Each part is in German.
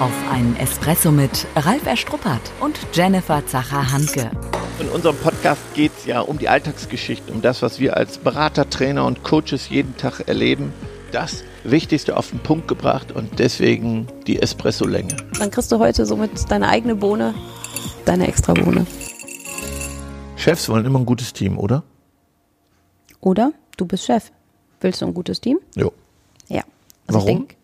Auf einen Espresso mit Ralf Erstruppert und Jennifer Zacher-Hanke. In unserem Podcast geht es ja um die Alltagsgeschichten, um das, was wir als Berater, Trainer und Coaches jeden Tag erleben. Das Wichtigste auf den Punkt gebracht und deswegen die Espresso-Länge. Dann kriegst du heute somit deine eigene Bohne, deine extra Bohne. Chefs wollen immer ein gutes Team, oder? Oder du bist Chef. Willst du ein gutes Team? Jo. Ja. Also Warum? Ich denk,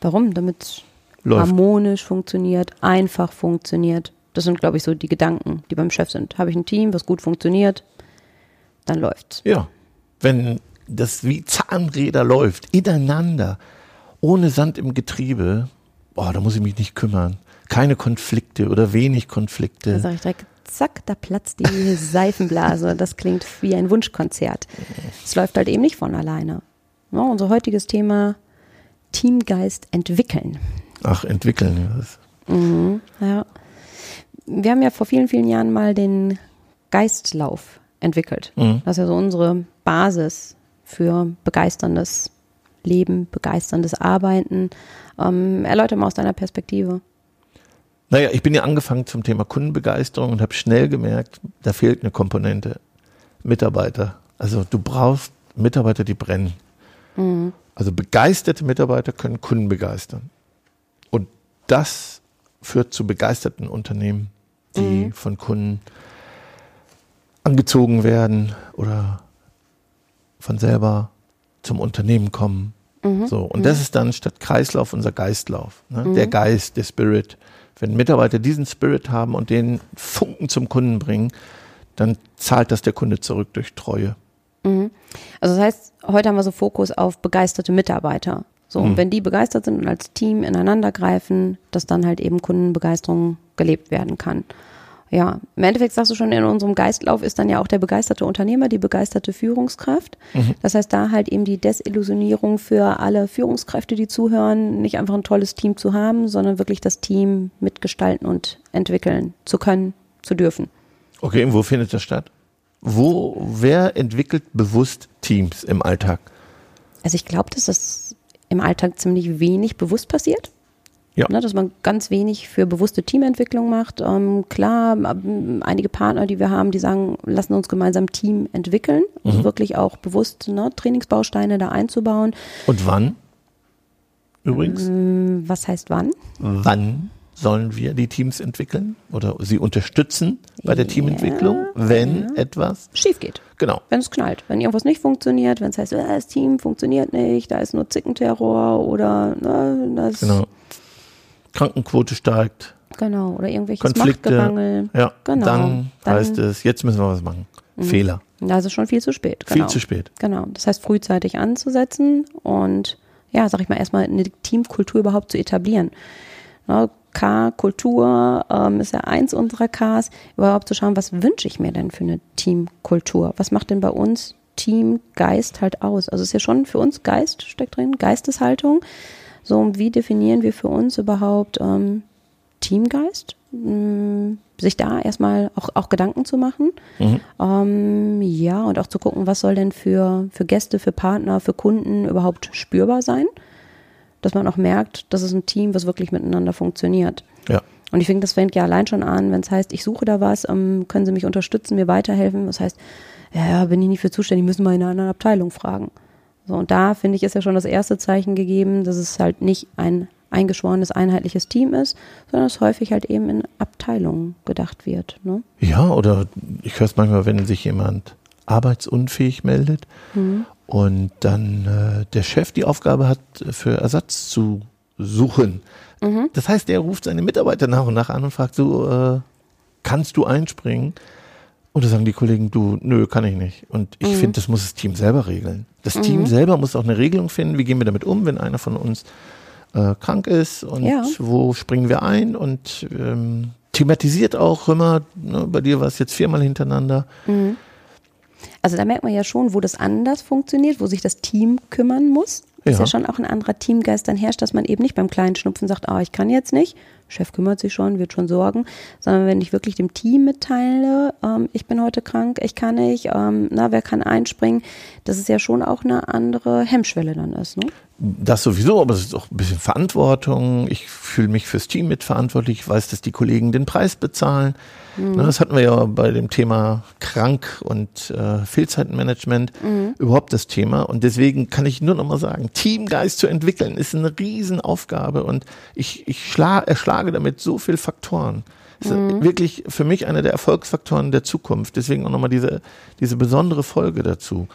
warum? Damit es Läuft. harmonisch funktioniert, einfach funktioniert. Das sind, glaube ich, so die Gedanken, die beim Chef sind. Habe ich ein Team, was gut funktioniert, dann läuft's. Ja. Wenn das wie Zahnräder läuft, ineinander, ohne Sand im Getriebe, boah, da muss ich mich nicht kümmern. Keine Konflikte oder wenig Da Konflikte. sage ich direkt, zack, da platzt die Seifenblase. Das klingt wie ein Wunschkonzert. Es läuft halt eben nicht von alleine. Ja, unser heutiges Thema Teamgeist entwickeln. Ach, entwickeln. Das. Ja. Wir haben ja vor vielen, vielen Jahren mal den Geistlauf entwickelt. Mhm. Das ist ja so unsere Basis für begeisterndes Leben, begeisterndes Arbeiten. Ähm, erläuter mal aus deiner Perspektive. Naja, ich bin ja angefangen zum Thema Kundenbegeisterung und habe schnell gemerkt, da fehlt eine Komponente. Mitarbeiter. Also du brauchst Mitarbeiter, die brennen. Also begeisterte Mitarbeiter können Kunden begeistern. Und das führt zu begeisterten Unternehmen, die von Kunden angezogen werden oder von selber zum Unternehmen kommen. So, und das ist dann statt Kreislauf unser Geistlauf. Ne? Der Geist, der Spirit. Wenn Mitarbeiter diesen Spirit haben und den Funken zum Kunden bringen, dann zahlt das der Kunde zurück durch Treue. Also das heißt, heute haben wir so Fokus auf begeisterte Mitarbeiter. So, und wenn die begeistert sind und als Team ineinander greifen, dass dann halt eben Kundenbegeisterung gelebt werden kann. Ja, im Endeffekt sagst du schon, in unserem Geistlauf ist dann ja auch der begeisterte Unternehmer, die begeisterte Führungskraft. Das heißt, da halt eben die Desillusionierung für alle Führungskräfte, die zuhören, nicht einfach ein tolles Team zu haben, sondern wirklich das Team mitgestalten und entwickeln zu können, zu dürfen. Okay, und wo findet das statt? Wo, wer entwickelt bewusst Teams im Alltag? Also ich glaube, dass das im Alltag ziemlich wenig bewusst passiert. Ja. Ne, dass man ganz wenig für bewusste Teamentwicklung macht. Ähm, klar, ähm, einige Partner, die wir haben, die sagen, lassen uns gemeinsam Team entwickeln. Also wirklich auch bewusst ne, Trainingsbausteine da einzubauen. Und wann? Übrigens, Ähm, Was heißt wann? wann sollen wir die Teams entwickeln oder sie unterstützen bei der Ja, Teamentwicklung, wenn etwas, Schief geht. genau, Wenn es knallt, wenn irgendwas nicht funktioniert, wenn es heißt, äh, das Team funktioniert nicht, da ist nur Zickenterror oder ne, das genau, Krankenquote steigt, genau oder irgendwelches Konflikte, Machtgerangel. ja, Genau. dann, Dann- Mhm. heißt es, jetzt müssen wir was machen. Fehler, Da ist es schon viel zu spät. viel Genau. zu spät. Genau. Das heißt, frühzeitig anzusetzen und ja, sag ich mal, erstmal eine Teamkultur überhaupt zu etablieren. Ne, K, Kultur ähm, ist ja eins unserer Ks, überhaupt zu schauen, was wünsche ich mir denn für eine Teamkultur? Was macht denn bei uns Teamgeist halt aus? Also es ist ja schon für uns Geist steckt drin, Geisteshaltung. So, und wie definieren wir für uns überhaupt ähm, Teamgeist? Hm, sich da erstmal auch, auch Gedanken zu machen. Ähm, ja, und auch zu gucken, was soll denn für, für Gäste, für Partner, für Kunden überhaupt spürbar sein. Dass man auch merkt, das ist ein Team, was wirklich miteinander funktioniert. Ja, Und ich finde, das fängt ja allein schon an, wenn es heißt, ich suche da was, ähm, können Sie mich unterstützen, mir weiterhelfen. Das heißt, ja, bin ich nicht für zuständig, müssen wir in einer anderen Abteilung fragen. So, und da finde ich, ist ja schon das erste Zeichen gegeben, dass es halt nicht ein eingeschworenes, einheitliches Team ist, sondern es häufig halt eben in Abteilungen gedacht wird. Ne? ja, oder ich höre es manchmal, wenn sich jemand arbeitsunfähig meldet und dann äh, der Chef die Aufgabe hat, für Ersatz zu suchen. Das heißt, der ruft seine Mitarbeiter nach und nach an und fragt so, äh, kannst du einspringen? Und da sagen die Kollegen, du, nö, kann ich nicht. Und ich finde, das muss das Team selber regeln. Das Team selber muss auch eine Regelung finden, wie gehen wir damit um, wenn einer von uns äh, krank ist und Ja. wo springen wir ein und ähm, thematisiert auch immer, ne, bei dir war es jetzt viermal hintereinander. Also da merkt man ja schon, wo das anders funktioniert, wo sich das Team kümmern muss. Ist Ja. ja schon auch ein anderer Teamgeist dann herrscht, dass man eben nicht beim kleinen Schnupfen sagt, ah, ich kann jetzt nicht, Chef kümmert sich schon, wird schon sorgen, sondern wenn ich wirklich dem Team mitteile, ähm, ich bin heute krank, ich kann nicht, ähm, na, wer kann einspringen, dass es ja schon auch eine andere Hemmschwelle dann ist. Ne? Das sowieso, aber es ist auch ein bisschen Verantwortung. Ich fühle mich fürs Team mitverantwortlich. Ich weiß, dass die Kollegen den Preis bezahlen. Mhm. Das hatten wir ja bei dem Thema krank und äh, Fehlzeitenmanagement mhm. überhaupt das Thema. Und deswegen kann ich nur noch mal sagen, Teamgeist zu entwickeln ist eine Riesenaufgabe und ich, ich schla erschlage damit so viele Faktoren. Das ist mhm. wirklich für mich einer der Erfolgsfaktoren der Zukunft. Deswegen auch nochmal diese, diese besondere Folge dazu.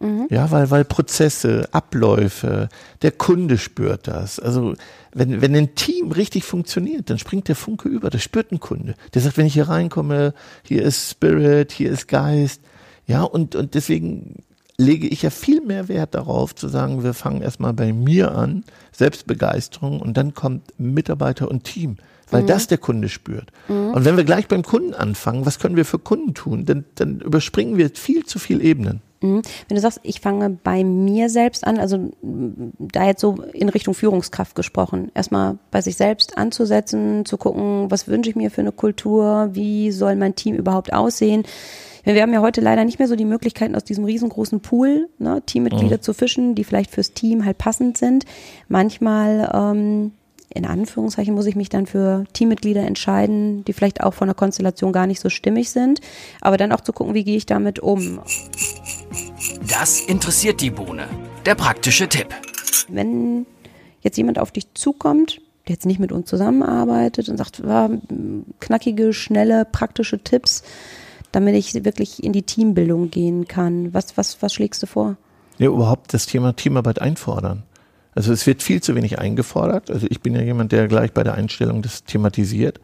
Mhm. Ja, weil, weil Prozesse, Abläufe, der Kunde spürt das. Also, wenn, wenn ein Team richtig funktioniert, dann springt der Funke über, das spürt ein Kunde. Der sagt, wenn ich hier reinkomme, hier ist Spirit, hier ist Geist. Ja, und, und deswegen lege ich ja viel mehr Wert darauf, zu sagen, wir fangen erstmal bei mir an, Selbstbegeisterung, und dann kommt Mitarbeiter und Team weil mhm. das der Kunde spürt. Mhm. Und wenn wir gleich beim Kunden anfangen, was können wir für Kunden tun? Dann, dann überspringen wir viel zu viele Ebenen. Mhm. Wenn du sagst, ich fange bei mir selbst an, also da jetzt so in Richtung Führungskraft gesprochen, erstmal bei sich selbst anzusetzen, zu gucken, was wünsche ich mir für eine Kultur, wie soll mein Team überhaupt aussehen. Wir haben ja heute leider nicht mehr so die Möglichkeiten, aus diesem riesengroßen Pool ne, Teammitglieder mhm. zu fischen, die vielleicht fürs Team halt passend sind. Manchmal ähm, in Anführungszeichen muss ich mich dann für Teammitglieder entscheiden, die vielleicht auch von der Konstellation gar nicht so stimmig sind, aber dann auch zu gucken, wie gehe ich damit um. Das interessiert die Bohne. Der praktische Tipp. Wenn jetzt jemand auf dich zukommt, der jetzt nicht mit uns zusammenarbeitet und sagt, ja, knackige, schnelle, praktische Tipps, damit ich wirklich in die Teambildung gehen kann. Was, was, was schlägst du vor? Ja, überhaupt das Thema Teamarbeit einfordern. Also es wird viel zu wenig eingefordert. Also ich bin ja jemand, der gleich bei der Einstellung das thematisiert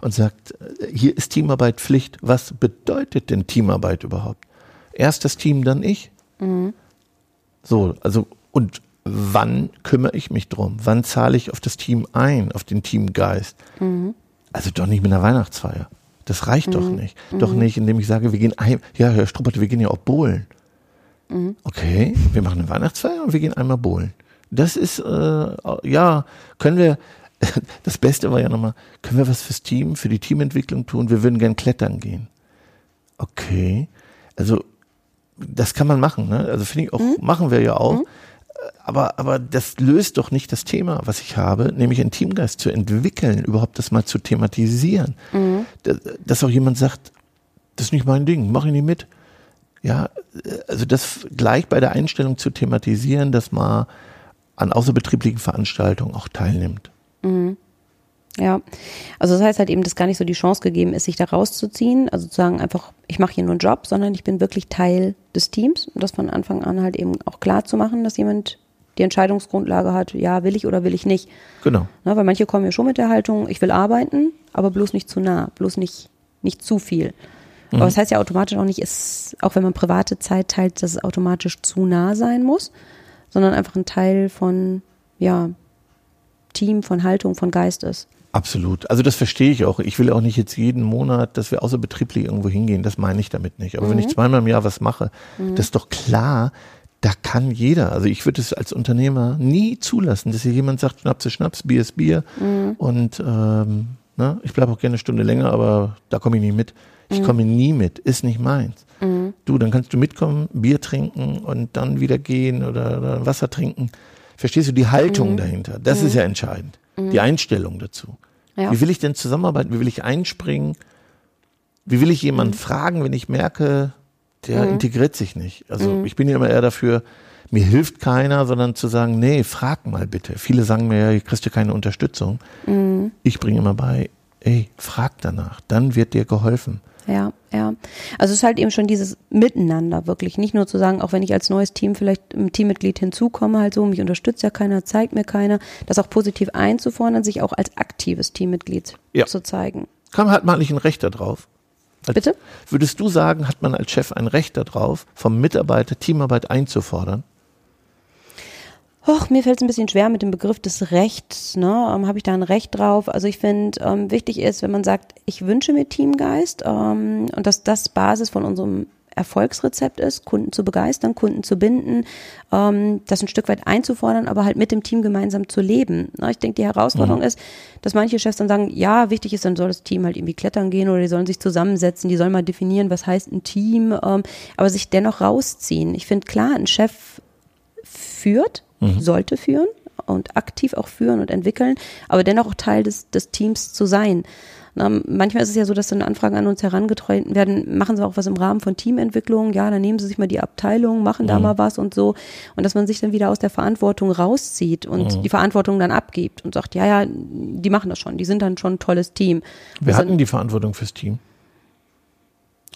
und sagt, äh, hier ist Teamarbeit Pflicht. Was bedeutet denn Teamarbeit überhaupt? Erst das Team, dann ich. Mhm. So, also und wann kümmere ich mich drum? Wann zahle ich auf das Team ein, auf den Teamgeist? Mhm. Also doch nicht mit einer Weihnachtsfeier. Das reicht mhm. doch nicht. Doch mhm. nicht, indem ich sage, wir gehen ein, ja, Herr Struppert, wir gehen ja auch bowlen. Mhm. Okay, wir machen eine Weihnachtsfeier und wir gehen einmal bowlen. Das ist, äh, ja, können wir, das Beste war ja nochmal, können wir was fürs Team, für die Teamentwicklung tun? Wir würden gern klettern gehen. Okay. Also, das kann man machen, ne? Also finde ich auch, mhm. machen wir ja auch. Mhm. Aber, aber das löst doch nicht das Thema, was ich habe, nämlich einen Teamgeist zu entwickeln, überhaupt das mal zu thematisieren. Mhm. Dass, auch jemand sagt, das ist nicht mein Ding, mach ich nicht mit. Ja, also das gleich bei der Einstellung zu thematisieren, dass man an außerbetrieblichen Veranstaltungen auch teilnimmt. Mhm. Ja, also das heißt halt eben, dass gar nicht so die Chance gegeben ist, sich da rauszuziehen, also zu sagen einfach, ich mache hier nur einen Job, sondern ich bin wirklich Teil des Teams und das von Anfang an halt eben auch klar zu machen, dass jemand die Entscheidungsgrundlage hat, ja, will ich oder will ich nicht. Genau. Na, weil manche kommen ja schon mit der Haltung, ich will arbeiten, aber bloß nicht zu nah, bloß nicht, nicht zu viel. Mhm. Aber das heißt ja automatisch auch nicht, ist, auch wenn man private Zeit teilt, dass es automatisch zu nah sein muss, sondern einfach ein Teil von, ja, Team, von Haltung, von Geist ist. Absolut. Also das verstehe ich auch. Ich will auch nicht jetzt jeden Monat, dass wir außerbetrieblich irgendwo hingehen. Das meine ich damit nicht. Aber mhm. wenn ich mhm. zweimal im Jahr was mache, mhm. das ist doch klar, da kann jeder. Also ich würde es als Unternehmer nie zulassen, dass hier jemand sagt, Schnaps ist Schnaps, Bier ist Bier. Mhm. Und ähm, ne, ich bleibe auch gerne eine Stunde länger, aber da komme ich nicht mit. Ich mhm. komme nie mit, ist nicht meins. Mhm. Du, dann kannst du mitkommen, Bier trinken und dann wieder gehen oder, oder Wasser trinken. Verstehst du die Haltung mhm. dahinter? Das ist mhm. ja entscheidend. Die mhm. Einstellung dazu. Ja. Wie will ich denn zusammenarbeiten? Wie will ich einspringen? Wie will ich jemanden mhm. fragen, wenn ich merke, der integriert sich nicht? Also ich bin ja immer eher dafür, mir hilft keiner, sondern zu sagen, nee, frag mal bitte. Viele sagen mir, ja, ihr kriegst ja keine Unterstützung. Ich bringe immer bei, ey, frag danach, dann wird dir geholfen. Ja, ja. Also es ist halt eben schon dieses Miteinander wirklich. Nicht nur zu sagen, auch wenn ich als neues Team vielleicht ein Teammitglied hinzukomme, halt so, mich unterstützt ja keiner, zeigt mir keiner, das auch positiv einzufordern, sich auch als aktives Teammitglied ja. zu zeigen. Kann hat man nicht ein Recht darauf? Als, Bitte? Würdest du sagen, hat man als Chef ein Recht darauf, vom Mitarbeiter Teamarbeit einzufordern? Och, mir fällt es ein bisschen schwer mit dem Begriff des Rechts. Ne? Ähm, Habe ich da ein Recht drauf? Also ich finde, ähm, wichtig ist, wenn man sagt, ich wünsche mir Teamgeist ähm, und dass das Basis von unserem Erfolgsrezept ist, Kunden zu begeistern, Kunden zu binden, ähm, das ein Stück weit einzufordern, aber halt mit dem Team gemeinsam zu leben. Na, ich denke, die Herausforderung mhm. ist, dass manche Chefs dann sagen, ja, wichtig ist, dann soll das Team halt irgendwie klettern gehen oder die sollen sich zusammensetzen, die sollen mal definieren, was heißt ein Team, ähm, aber sich dennoch rausziehen. Ich finde klar, ein Chef führt, mhm. sollte führen und aktiv auch führen und entwickeln, aber dennoch auch Teil des, des Teams zu sein. Na, manchmal ist es ja so, dass dann Anfragen an uns herangetreten werden, machen sie auch was im Rahmen von Teamentwicklung, ja, dann nehmen sie sich mal die Abteilung, machen mhm. da mal was und so. Und dass man sich dann wieder aus der Verantwortung rauszieht und mhm. die Verantwortung dann abgibt und sagt, ja, ja, die machen das schon, die sind dann schon ein tolles Team. Wir hatten die Verantwortung fürs Team.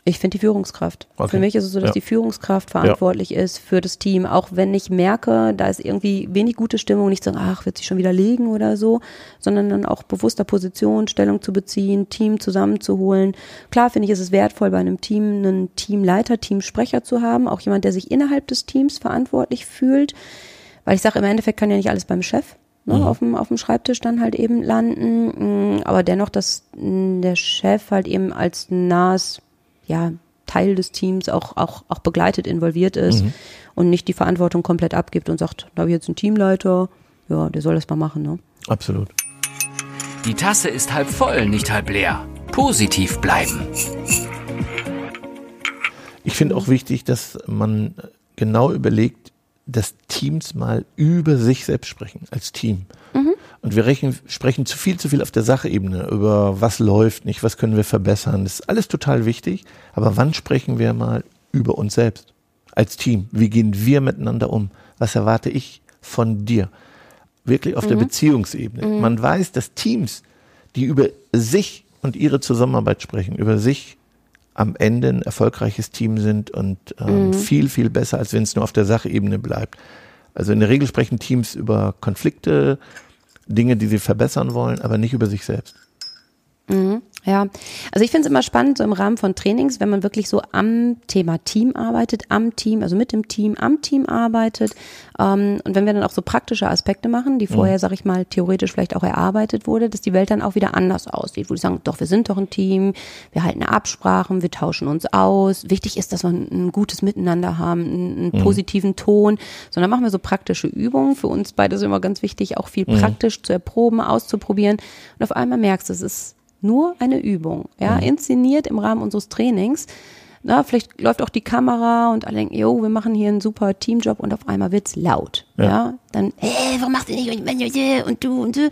Ich finde die Führungskraft. Okay. Für mich ist es so, dass ja. die Führungskraft verantwortlich ja. ist für das Team. Auch wenn ich merke, da ist irgendwie wenig gute Stimmung, nicht sagen, ach, wird sich schon wieder legen oder so, sondern dann auch bewusster Position, Stellung zu beziehen, Team zusammenzuholen. Klar finde ich, ist es wertvoll, bei einem Team einen Teamleiter, Teamsprecher zu haben, auch jemand, der sich innerhalb des Teams verantwortlich fühlt. Weil ich sage, im Endeffekt kann ja nicht alles beim Chef ne, mhm. auf, dem, auf dem Schreibtisch dann halt eben landen. Mm, aber dennoch, dass mm, der Chef halt eben als nahes ja, Teil des Teams auch, auch, auch begleitet, involviert ist mhm. und nicht die Verantwortung komplett abgibt und sagt, da habe ich jetzt einen Teamleiter, ja, der soll das mal machen. Ne? Absolut. Die Tasse ist halb voll, nicht halb leer. Positiv bleiben. Ich finde auch wichtig, dass man genau überlegt, dass Teams mal über sich selbst sprechen, als Team. Mhm. Und wir rechnen, sprechen zu viel, zu viel auf der Sachebene über was läuft nicht, was können wir verbessern. Das ist alles total wichtig. Aber wann sprechen wir mal über uns selbst als Team? Wie gehen wir miteinander um? Was erwarte ich von dir? Wirklich auf mhm. der Beziehungsebene. Mhm. Man weiß, dass Teams, die über sich und ihre Zusammenarbeit sprechen, über sich am Ende ein erfolgreiches Team sind und ähm, mhm. viel, viel besser, als wenn es nur auf der Sachebene bleibt. Also in der Regel sprechen Teams über Konflikte, Dinge, die sie verbessern wollen, aber nicht über sich selbst. Mhm. Ja, also ich finde es immer spannend, so im Rahmen von Trainings, wenn man wirklich so am Thema Team arbeitet, am Team, also mit dem Team, am Team arbeitet. Ähm, und wenn wir dann auch so praktische Aspekte machen, die vorher, mhm. sag ich mal, theoretisch vielleicht auch erarbeitet wurde, dass die Welt dann auch wieder anders aussieht, wo die sagen, doch, wir sind doch ein Team, wir halten Absprachen, wir tauschen uns aus. Wichtig ist, dass wir ein, ein gutes Miteinander haben, einen, einen mhm. positiven Ton. Sondern machen wir so praktische Übungen. Für uns beide ist immer ganz wichtig, auch viel mhm. praktisch zu erproben, auszuprobieren. Und auf einmal merkst du, es ist nur eine Übung, ja, mhm. inszeniert im Rahmen unseres Trainings. Na, vielleicht läuft auch die Kamera und alle denken, jo, wir machen hier einen super Teamjob und auf einmal wird's laut. Ja. ja? Dann, hey, warum machst du nicht und du und du.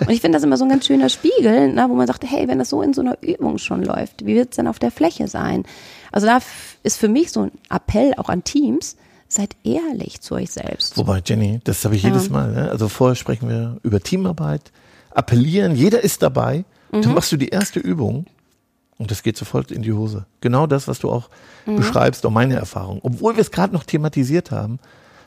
und ich finde das immer so ein ganz schöner Spiegel, na, wo man sagt, hey, wenn das so in so einer Übung schon läuft, wie wird's denn auf der Fläche sein? Also da ist für mich so ein Appell auch an Teams, seid ehrlich zu euch selbst. Wobei, Jenny, das habe ich ja. jedes Mal. Ne? Also vorher sprechen wir über Teamarbeit, appellieren, jeder ist dabei. Mhm. Dann machst du die erste Übung und das geht sofort in die Hose. Genau das, was du auch mhm. beschreibst, auch meine Erfahrung. Obwohl wir es gerade noch thematisiert haben,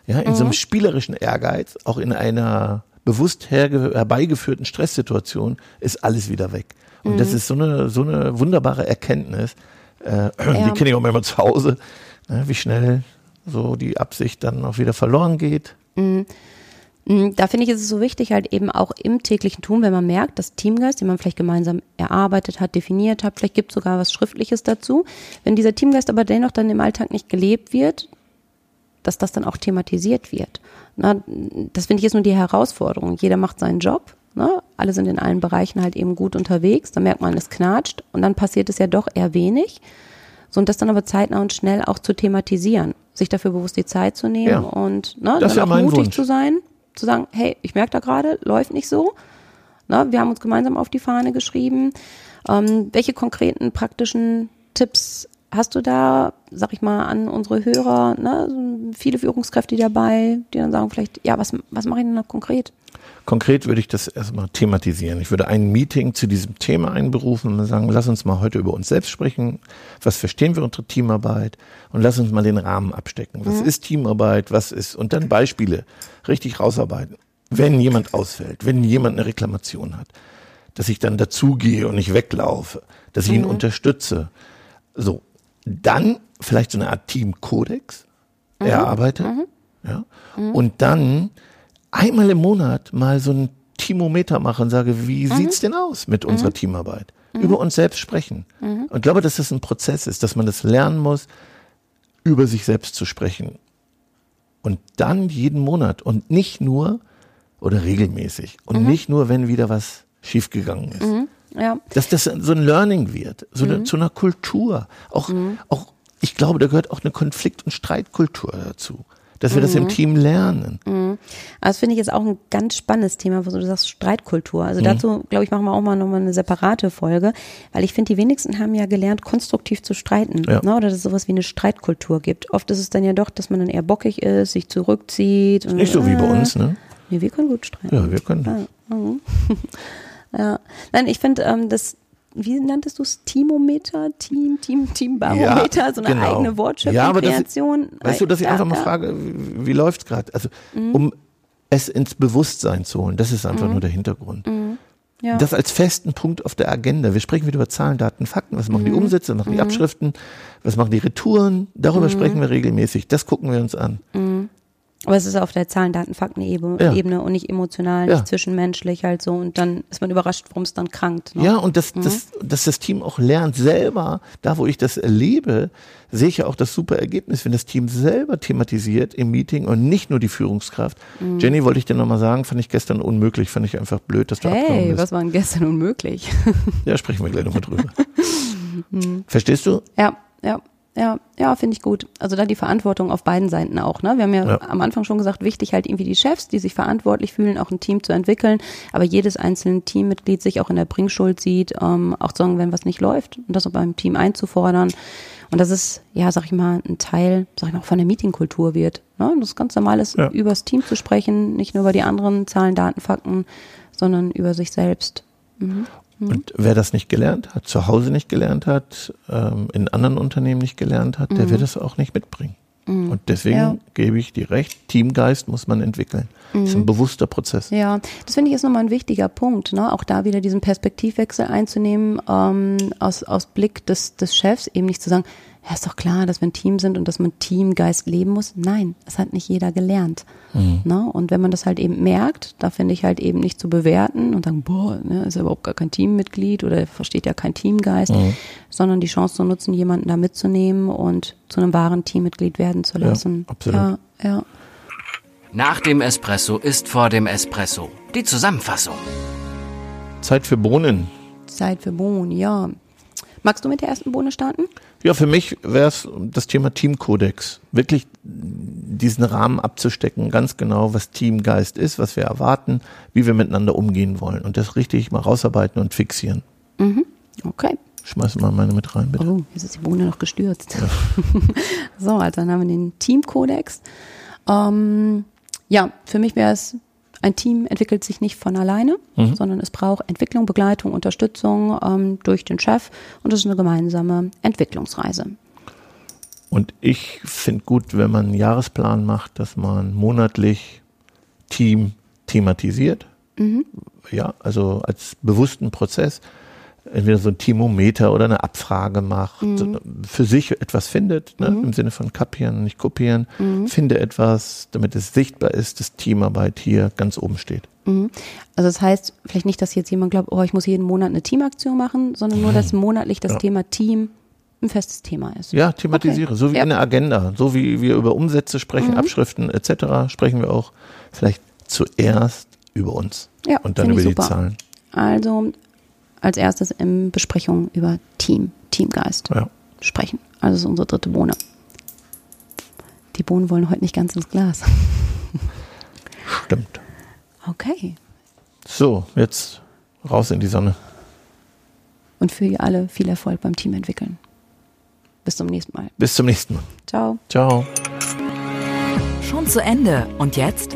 ja, in mhm. so einem mhm. spielerischen Ehrgeiz, auch in einer bewusst herbeigeführten Stresssituation, ist alles wieder weg. Und das mhm. ist so eine, so eine wunderbare Erkenntnis. Äh, ja. Die kenne ich auch immer zu Hause, ne, wie schnell so die Absicht dann auch wieder verloren geht. Mhm. Da finde ich, ist es so wichtig, halt eben auch im täglichen Tun, wenn man merkt, dass Teamgeist, den man vielleicht gemeinsam erarbeitet hat, definiert hat, vielleicht gibt es sogar was Schriftliches dazu. Wenn dieser Teamgeist aber dennoch dann im Alltag nicht gelebt wird, dass das dann auch thematisiert wird. Na, das finde ich ist nur die Herausforderung. Jeder macht seinen Job. Ne? Alle sind in allen Bereichen halt eben gut unterwegs. Da merkt man, es knatscht und dann passiert es ja doch eher wenig. So, und das dann aber zeitnah und schnell auch zu thematisieren, sich dafür bewusst die Zeit zu nehmen ja. und ne, dann ja auch mutig Wunsch. zu sein zu sagen, hey, ich merke da gerade, läuft nicht so. Na, wir haben uns gemeinsam auf die Fahne geschrieben. Ähm, welche konkreten praktischen Tipps hast du da, sag ich mal, an unsere Hörer? Ne? Viele Führungskräfte dabei, die dann sagen vielleicht, ja, was, was mache ich denn da konkret? Konkret würde ich das erstmal thematisieren. Ich würde ein Meeting zu diesem Thema einberufen und sagen, lass uns mal heute über uns selbst sprechen. Was verstehen wir unter Teamarbeit? Und lass uns mal den Rahmen abstecken. Was mhm. ist Teamarbeit? Was ist? Und dann Beispiele richtig rausarbeiten. Wenn jemand ausfällt, wenn jemand eine Reklamation hat, dass ich dann dazugehe und nicht weglaufe, dass ich ihn mhm. unterstütze. So. Dann vielleicht so eine Art Teamkodex mhm. erarbeite. Mhm. Ja. Mhm. Und dann einmal im Monat mal so ein Teamometer mache und sage, wie mhm. sieht's denn aus mit unserer mhm. Teamarbeit? Mhm. Über uns selbst sprechen. Mhm. Und ich glaube, dass das ein Prozess ist, dass man das lernen muss, über sich selbst zu sprechen. Und dann jeden Monat und nicht nur oder regelmäßig und Mhm. nicht nur, wenn wieder was schiefgegangen ist. Ja. Dass das so ein Learning wird, so Mhm. eine, zu einer Kultur. Auch, auch, ich glaube, da gehört auch eine Konflikt- und Streitkultur dazu. Dass wir Mhm. das im Team lernen. Aber das finde ich jetzt auch ein ganz spannendes Thema, wo du sagst Streitkultur. Mhm. Also dazu, glaube ich, machen wir auch mal nochmal eine separate Folge, weil ich finde, die wenigsten haben ja gelernt, konstruktiv zu streiten. Ja. Ne? Oder dass es sowas wie eine Streitkultur gibt. Oft ist es dann ja doch, dass man dann eher bockig ist, sich zurückzieht. Und, Nicht so wie bei äh, uns, ne? Nee, wir können gut streiten. Ja, wir können das. Ja. Nein, ich finde, ähm, das, wie nanntest du es? Teamometer? Team, Team, Teambarometer? so eine genau. eigene Wortschöpfung, Ja, aber das- Kreation. Weißt du, dass ich Ja, einfach mal ja. frage, wie, wie läuft's gerade? Also, um es ins Bewusstsein zu holen, das ist einfach nur der Hintergrund. Ja. Das als festen Punkt auf der Agenda. Wir sprechen wieder über Zahlen, Daten, Fakten. Was machen die Umsätze? Was machen die Abschriften? Was machen die Retouren? Darüber sprechen wir regelmäßig. Das gucken wir uns an. Aber es ist auf der Zahlen, Daten, Fakten-Ebene Ja. Ebene und nicht emotional, Ja. nicht zwischenmenschlich halt so. Und dann ist man überrascht, warum es dann krankt. Ne? Ja, und dass, dass, dass das Team auch lernt, selber, da wo ich das erlebe, sehe ich ja auch das super Ergebnis, wenn das Team selber thematisiert im Meeting und nicht nur die Führungskraft. Jenny, wollte ich dir nochmal sagen, fand ich gestern unmöglich, fand ich einfach blöd, dass du Hey, bist. was war denn gestern unmöglich? Ja, sprechen wir gleich nochmal drüber. Verstehst du? ja, ja. Ja, ja, finde ich gut. Also da die Verantwortung auf beiden Seiten auch. Ne? Wir haben ja, Ja. am Anfang schon gesagt, wichtig halt irgendwie die Chefs, die sich verantwortlich fühlen, auch ein Team zu entwickeln, aber jedes einzelne Teammitglied sich auch in der Bringschuld sieht, ähm, auch zu sagen, wenn was nicht läuft und das auch beim Team einzufordern. Und das ist, ja, sag ich mal, ein Teil, sag ich mal, auch von der Meetingkultur wird. Ne? Und das ganz normal ist, Ja. übers Team zu sprechen, nicht nur über die anderen Zahlen, Daten, Fakten, sondern über sich selbst. Und wer das nicht gelernt hat, zu Hause nicht gelernt hat, ähm, in anderen Unternehmen nicht gelernt hat, der wird es auch nicht mitbringen. Und deswegen Ja. gebe ich dir recht, Teamgeist muss man entwickeln. Das ist ein bewusster Prozess. Ja, das finde ich ist nochmal ein wichtiger Punkt, ne? auch da wieder diesen Perspektivwechsel einzunehmen, ähm, aus, aus Blick des, des Chefs, eben nicht zu sagen, ja, ist doch klar, dass wir ein Team sind und dass man Teamgeist leben muss. Nein, das hat nicht jeder gelernt. Ne? Und wenn man das halt eben merkt, da finde ich halt eben nicht zu bewerten und sagen, boah, ne, ist ja überhaupt gar kein Teammitglied oder versteht ja kein Teamgeist, sondern die Chance zu nutzen, jemanden da mitzunehmen und zu einem wahren Teammitglied werden zu Ja, lassen. absolut. Ja, ja. Nach dem Espresso ist vor dem Espresso. Die Zusammenfassung. Zeit für Bohnen. Zeit für Bohnen, ja. Magst du mit der ersten Bohne starten? Ja, für mich wäre es das Thema Teamkodex. Wirklich diesen Rahmen abzustecken, ganz genau, was Teamgeist ist, was wir erwarten, wie wir miteinander umgehen wollen. Und das richtig mal rausarbeiten und fixieren. Okay. Schmeiß mal meine mit rein, bitte. Oh, jetzt ist die Bohne noch gestürzt. so, also dann haben wir den Teamkodex. Ähm, ja, für mich wäre es, ein Team entwickelt sich nicht von alleine, sondern es braucht Entwicklung, Begleitung, Unterstützung ähm, durch den Chef und es ist eine gemeinsame Entwicklungsreise. Und ich finde gut, wenn man einen Jahresplan macht, dass man monatlich Team thematisiert. Ja, also als bewussten Prozess. Entweder so ein Teamometer oder eine Abfrage macht, für sich etwas findet, ne, im Sinne von kapieren, nicht kopieren. Finde etwas, damit es sichtbar ist, dass Teamarbeit hier ganz oben steht. Mhm. Also das heißt vielleicht nicht, dass jetzt jemand glaubt, oh, ich muss jeden Monat eine Teamaktion machen, sondern nur, dass monatlich das Ja. Thema Team ein festes Thema ist. Ja, thematisiere, Okay. so wie Ja. in der Agenda. So wie wir über Umsätze sprechen, Abschriften etc., sprechen wir auch vielleicht zuerst über uns Ja, und dann über die. Zahlen. Also als erstes in Besprechung über Team, Teamgeist Ja. sprechen. Also das ist unsere dritte Bohne. Die Bohnen wollen heute nicht ganz ins Glas. Stimmt. Okay. So, jetzt raus in die Sonne. Und für ihr alle viel Erfolg beim Team entwickeln. Bis zum nächsten Mal. Bis zum nächsten Mal. Ciao. Ciao. Schon zu Ende. Und jetzt?